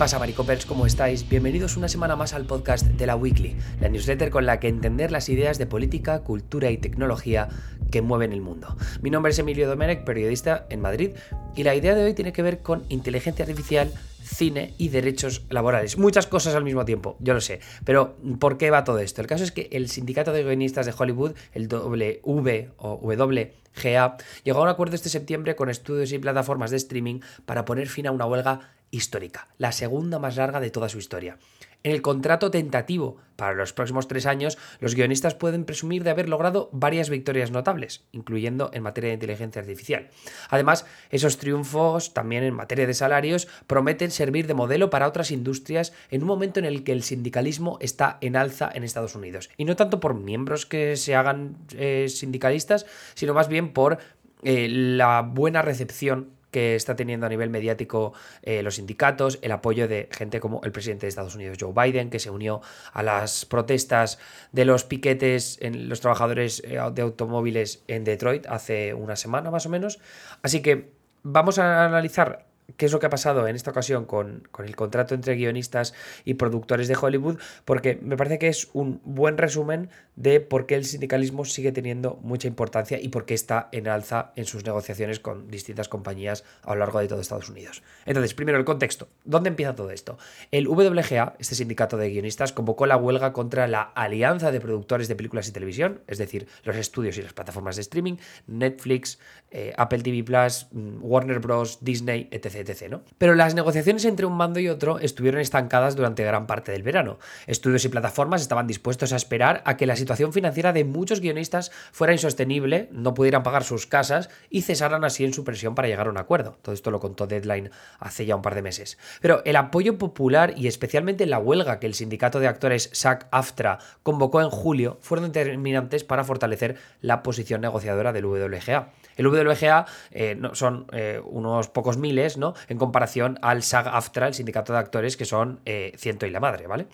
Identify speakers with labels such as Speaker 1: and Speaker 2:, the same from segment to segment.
Speaker 1: pasa, Maricopers? ¿Cómo estáis? Bienvenidos una semana más al podcast de la Weekly, la newsletter con la que entender las ideas de política, cultura y tecnología que mueven el mundo. Mi nombre es Emilio Domenech, periodista en Madrid, y la idea de hoy tiene que ver con inteligencia artificial, cine y derechos laborales. Muchas cosas al mismo tiempo, yo lo sé. Pero, ¿por qué va todo esto? El caso es que el sindicato de guionistas de Hollywood, el W o WGA, llegó a un acuerdo este septiembre con estudios y plataformas de streaming para poner fin a una huelga histórica, la segunda más larga de toda su historia. En el contrato tentativo para los próximos tres años, los guionistas pueden presumir de haber logrado varias victorias notables, incluyendo en materia de inteligencia artificial. Además, esos triunfos, también en materia de salarios, prometen servir de modelo para otras industrias en un momento en el que el sindicalismo está en alza en Estados Unidos. Y no tanto por miembros que se hagan eh, sindicalistas, sino más bien por eh, la buena recepción que está teniendo a nivel mediático eh, los sindicatos, el apoyo de gente como el presidente de Estados Unidos, Joe Biden, que se unió a las protestas de los piquetes en los trabajadores eh, de automóviles en Detroit hace una semana más o menos. Así que vamos a analizar qué es lo que ha pasado en esta ocasión con, el contrato entre guionistas y productores de Hollywood, porque me parece que es un buen resumen de por qué el sindicalismo sigue teniendo mucha importancia y por qué está en alza en sus negociaciones con distintas compañías a lo largo de todo Estados Unidos. Entonces, primero el contexto. ¿Dónde empieza todo esto? El WGA, este sindicato de guionistas, convocó la huelga contra la Alianza de Productores de Películas y Televisión, es decir, los estudios y las plataformas de streaming, Netflix, eh, Apple TV Plus, mm, Warner Bros., Disney, etc Pero las negociaciones entre un mando y otro estuvieron estancadas durante gran parte del verano. Estudios y plataformas estaban dispuestos a esperar a que la situación financiera de muchos guionistas fuera insostenible, no pudieran pagar sus casas y cesaran así en su presión para llegar a un acuerdo. Todo esto lo contó Deadline hace ya un par de meses. Pero el apoyo popular y especialmente la huelga que el sindicato de actores SAG-AFTRA convocó en julio fueron determinantes para fortalecer la posición negociadora del WGA. El WGA eh, son eh, unos pocos miles, ¿no? En comparación al SAG-AFTRA, el sindicato de actores, que son eh, ciento y la madre, ¿vale?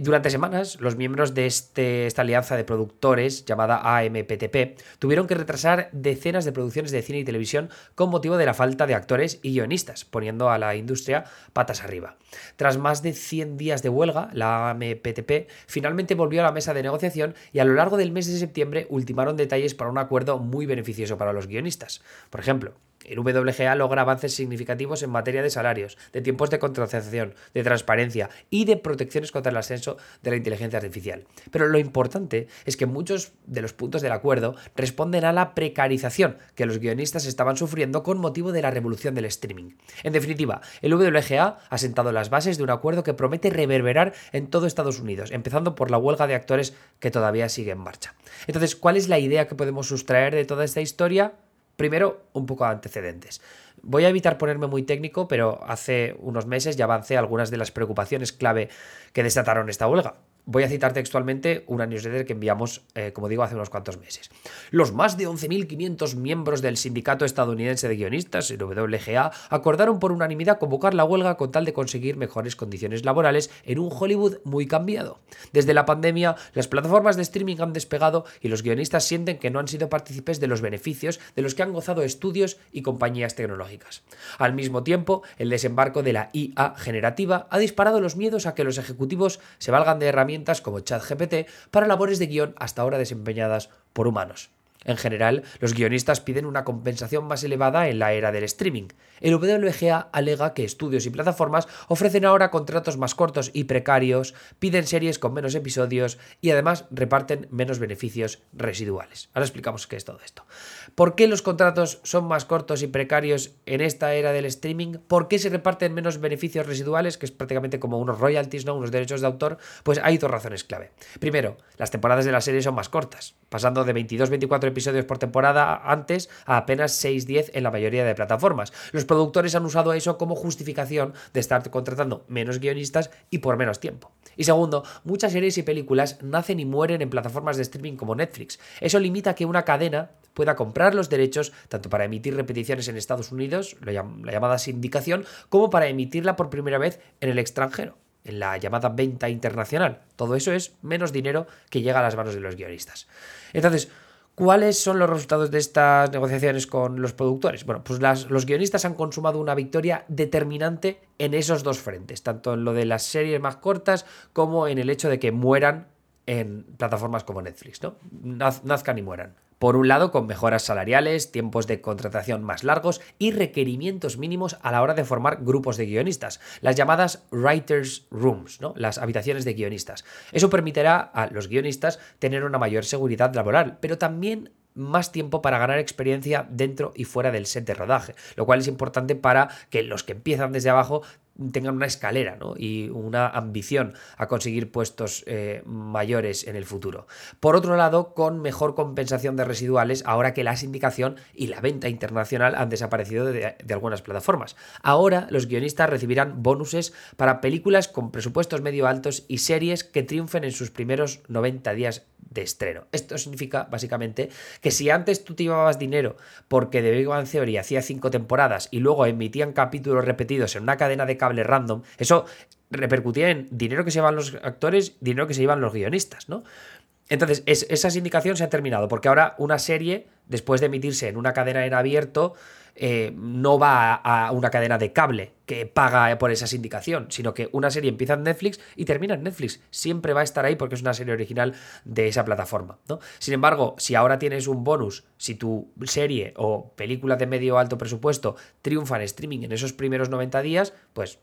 Speaker 1: durante semanas, los miembros de este, esta alianza de productores, llamada AMPTP, tuvieron que retrasar decenas de producciones de cine y televisión con motivo de la falta de actores y guionistas, poniendo a la industria patas arriba. Tras más de 100 días de huelga, la AMPTP finalmente volvió a la mesa de negociación y a lo largo del mes de septiembre ultimaron detalles para un acuerdo muy beneficioso para los guionistas. Por ejemplo, el WGA logra avances significativos en materia de salarios, de tiempos de contratación, de transparencia y de protecciones contra el ascenso de la inteligencia artificial. Pero lo importante es que muchos de los puntos del acuerdo responden a la precarización que los guionistas estaban sufriendo con motivo de la revolución del streaming. En definitiva, el WGA ha sentado las bases de un acuerdo que promete reverberar en todo Estados Unidos, empezando por la huelga de actores que todavía sigue en marcha. Entonces, ¿cuál es la idea que podemos sustraer de toda esta historia? Primero, un poco de antecedentes. Voy a evitar ponerme muy técnico, pero hace unos meses ya avancé algunas de las preocupaciones clave que desataron esta huelga. Voy a citar textualmente una newsletter que enviamos, eh, como digo, hace unos cuantos meses. Los más de 11.500 miembros del Sindicato Estadounidense de Guionistas, el WGA, acordaron por unanimidad convocar la huelga con tal de conseguir mejores condiciones laborales en un Hollywood muy cambiado. Desde la pandemia, las plataformas de streaming han despegado y los guionistas sienten que no han sido partícipes de los beneficios de los que han gozado estudios y compañías tecnológicas. Al mismo tiempo, el desembarco de la IA generativa ha disparado los miedos a que los ejecutivos se valgan de herramientas como ChatGPT para labores de guion hasta ahora desempeñadas por humanos. En general, los guionistas piden una compensación más elevada en la era del streaming. El WGA alega que estudios y plataformas ofrecen ahora contratos más cortos y precarios, piden series con menos episodios y además reparten menos beneficios residuales. Ahora explicamos qué es todo esto. ¿Por qué los contratos son más cortos y precarios en esta era del streaming? ¿Por qué se reparten menos beneficios residuales, que es prácticamente como unos royalties, ¿no? unos derechos de autor? Pues hay dos razones clave. Primero, las temporadas de la serie son más cortas, pasando de 22-24 episodios por temporada antes a apenas 6-10 en la mayoría de plataformas. Los productores han usado eso como justificación de estar contratando menos guionistas y por menos tiempo. Y segundo, muchas series y películas nacen y mueren en plataformas de streaming como Netflix. Eso limita que una cadena pueda comprar los derechos tanto para emitir repeticiones en Estados Unidos, la llamada sindicación, como para emitirla por primera vez en el extranjero en la llamada venta internacional. Todo eso es menos dinero que llega a las manos de los guionistas. Entonces, ¿Cuáles son los resultados de estas negociaciones con los productores? Bueno, pues los guionistas han consumado una victoria determinante en esos dos frentes, tanto en lo de las series más cortas como en el hecho de que mueran en plataformas como Netflix, ¿no? nazcan y mueran. Por un lado, con mejoras salariales, tiempos de contratación más largos y requerimientos mínimos a la hora de formar grupos de guionistas, las llamadas writers rooms, ¿no? las habitaciones de guionistas. Eso permitirá a los guionistas tener una mayor seguridad laboral, pero también más tiempo para ganar experiencia dentro y fuera del set de rodaje, lo cual es importante para que los que empiezan desde abajo tengan una escalera ¿no? y una ambición a conseguir puestos eh, mayores en el futuro. Por otro lado, con mejor compensación de residuales ahora que la sindicación y la venta internacional han desaparecido de, algunas plataformas. Ahora los guionistas recibirán bonuses para películas con presupuestos medio altos y series que triunfen en sus primeros 90 días de estreno. Esto significa básicamente que si antes tú te llevabas dinero porque The Big Bang Theory hacía cinco temporadas y luego emitían capítulos repetidos en una cadena de random, eso repercutía en dinero que se llevan los actores, dinero que se llevan los guionistas, ¿no? Entonces, esa sindicación se ha terminado, porque ahora una serie, después de emitirse en una cadena en abierto, eh, no va a, una cadena de cable que paga por esa sindicación, sino que una serie empieza en Netflix y termina en Netflix. Siempre va a estar ahí porque es una serie original de esa plataforma. ¿no? Sin embargo, si ahora tienes un bonus, si tu serie o película de medio alto presupuesto triunfa en streaming en esos primeros 90 días, pues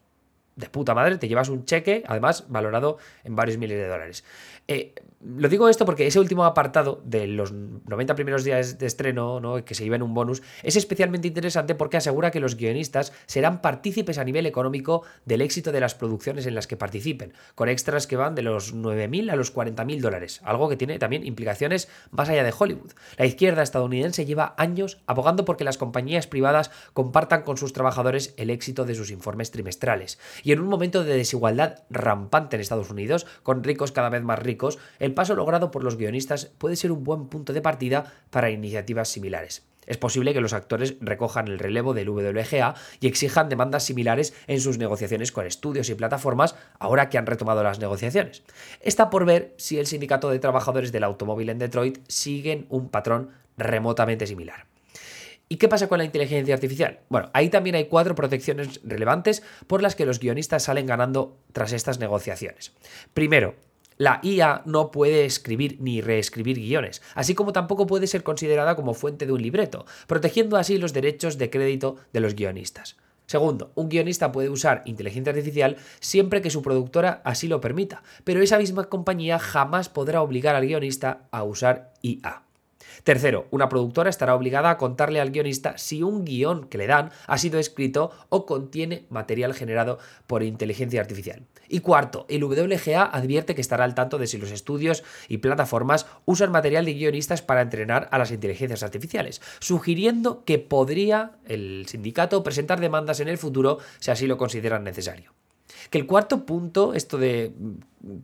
Speaker 1: de puta madre, te llevas un cheque, además valorado en varios miles de dólares. Eh, lo digo esto porque ese último apartado de los 90 primeros días de estreno, ¿no? que se lleven un bonus, es especialmente interesante porque asegura que los guionistas serán partícipes a nivel económico del éxito de las producciones en las que participen, con extras que van de los 9.000 a los 40.000 dólares, algo que tiene también implicaciones más allá de Hollywood. La izquierda estadounidense lleva años abogando porque las compañías privadas compartan con sus trabajadores el éxito de sus informes trimestrales. Y en un momento de desigualdad rampante en Estados Unidos, con ricos cada vez más ricos, el paso logrado por los guionistas puede ser un buen punto de partida para iniciativas similares. Es posible que los actores recojan el relevo del WGA y exijan demandas similares en sus negociaciones con estudios y plataformas ahora que han retomado las negociaciones. Está por ver si el sindicato de trabajadores del automóvil en Detroit siguen un patrón remotamente similar. ¿Y qué pasa con la inteligencia artificial? Bueno, ahí también hay cuatro protecciones relevantes por las que los guionistas salen ganando tras estas negociaciones. Primero, la IA no puede escribir ni reescribir guiones, así como tampoco puede ser considerada como fuente de un libreto, protegiendo así los derechos de crédito de los guionistas. Segundo, un guionista puede usar inteligencia artificial siempre que su productora así lo permita, pero esa misma compañía jamás podrá obligar al guionista a usar IA. Tercero, una productora estará obligada a contarle al guionista si un guion que le dan ha sido escrito o contiene material generado por inteligencia artificial. Y cuarto, el WGA advierte que estará al tanto de si los estudios y plataformas usan material de guionistas para entrenar a las inteligencias artificiales, sugiriendo que podría el sindicato presentar demandas en el futuro si así lo consideran necesario. Que el cuarto punto, esto de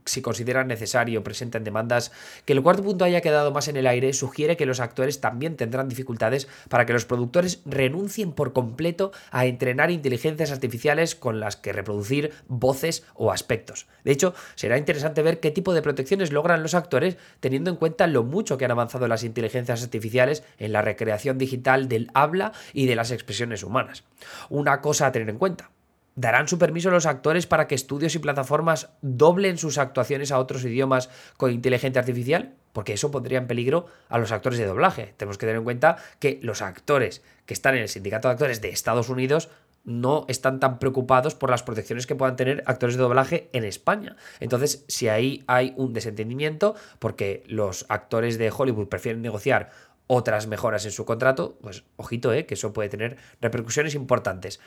Speaker 1: si consideran necesario, presenten demandas, que el cuarto punto haya quedado más en el aire sugiere que los actores también tendrán dificultades para que los productores renuncien por completo a entrenar inteligencias artificiales con las que reproducir voces o aspectos. De hecho, será interesante ver qué tipo de protecciones logran los actores teniendo en cuenta lo mucho que han avanzado las inteligencias artificiales en la recreación digital del habla y de las expresiones humanas. Una cosa a tener en cuenta. ¿Darán su permiso a los actores para que estudios y plataformas doblen sus actuaciones a otros idiomas con inteligencia artificial? Porque eso pondría en peligro a los actores de doblaje. Tenemos que tener en cuenta que los actores que están en el sindicato de actores de Estados Unidos no están tan preocupados por las protecciones que puedan tener actores de doblaje en España. Entonces, si ahí hay un desentendimiento, porque los actores de Hollywood prefieren negociar otras mejoras en su contrato, pues ojito, eh, que eso puede tener repercusiones importantes.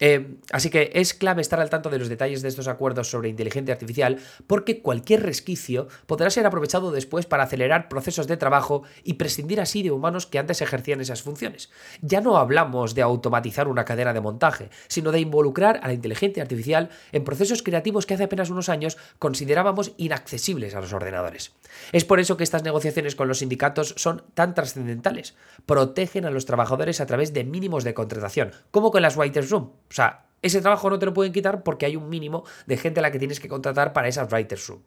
Speaker 1: Eh, así que es clave estar al tanto de los detalles de estos acuerdos sobre inteligencia artificial porque cualquier resquicio podrá ser aprovechado después para acelerar procesos de trabajo y prescindir así de humanos que antes ejercían esas funciones. Ya no hablamos de automatizar una cadena de montaje, sino de involucrar a la inteligencia artificial en procesos creativos que hace apenas unos años considerábamos inaccesibles a los ordenadores. Es por eso que estas negociaciones con los sindicatos son tan trascendentales. Protegen a los trabajadores a través de mínimos de contratación, como con las Writers Room. O sea, ese trabajo no te lo pueden quitar porque hay un mínimo de gente a la que tienes que contratar para esas Writers Room.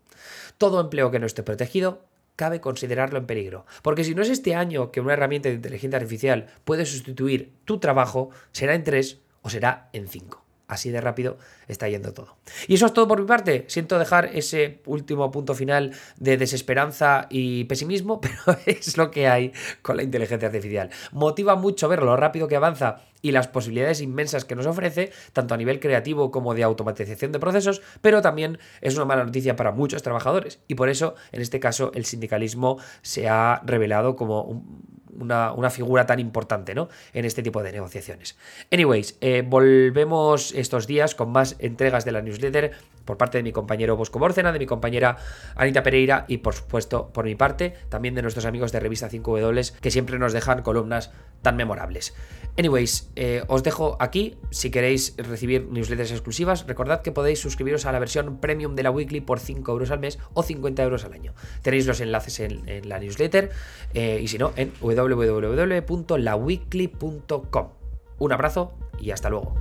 Speaker 1: Todo empleo que no esté protegido cabe considerarlo en peligro. Porque si no es este año que una herramienta de inteligencia artificial puede sustituir tu trabajo, será en tres o será en cinco. Así de rápido está yendo todo. Y eso es todo por mi parte. Siento dejar ese último punto final de desesperanza y pesimismo, pero es lo que hay con la inteligencia artificial. Motiva mucho ver lo rápido que avanza y las posibilidades inmensas que nos ofrece, tanto a nivel creativo como de automatización de procesos, pero también es una mala noticia para muchos trabajadores. Y por eso, en este caso, el sindicalismo se ha revelado como un una, figura tan importante ¿no? en este tipo de negociaciones. Anyways, eh, volvemos estos días con más entregas de la newsletter por parte de mi compañero Bosco Bórcena, de mi compañera Anita Pereira y por supuesto por mi parte también de nuestros amigos de Revista 5W que siempre nos dejan columnas tan memorables. Anyways, eh, os dejo aquí. Si queréis recibir newsletters exclusivas, recordad que podéis suscribiros a la versión premium de la weekly por 5 euros al mes o 50 euros al año. Tenéis los enlaces en, la newsletter eh, y si no, en www.laweekly.com. Un abrazo y hasta luego.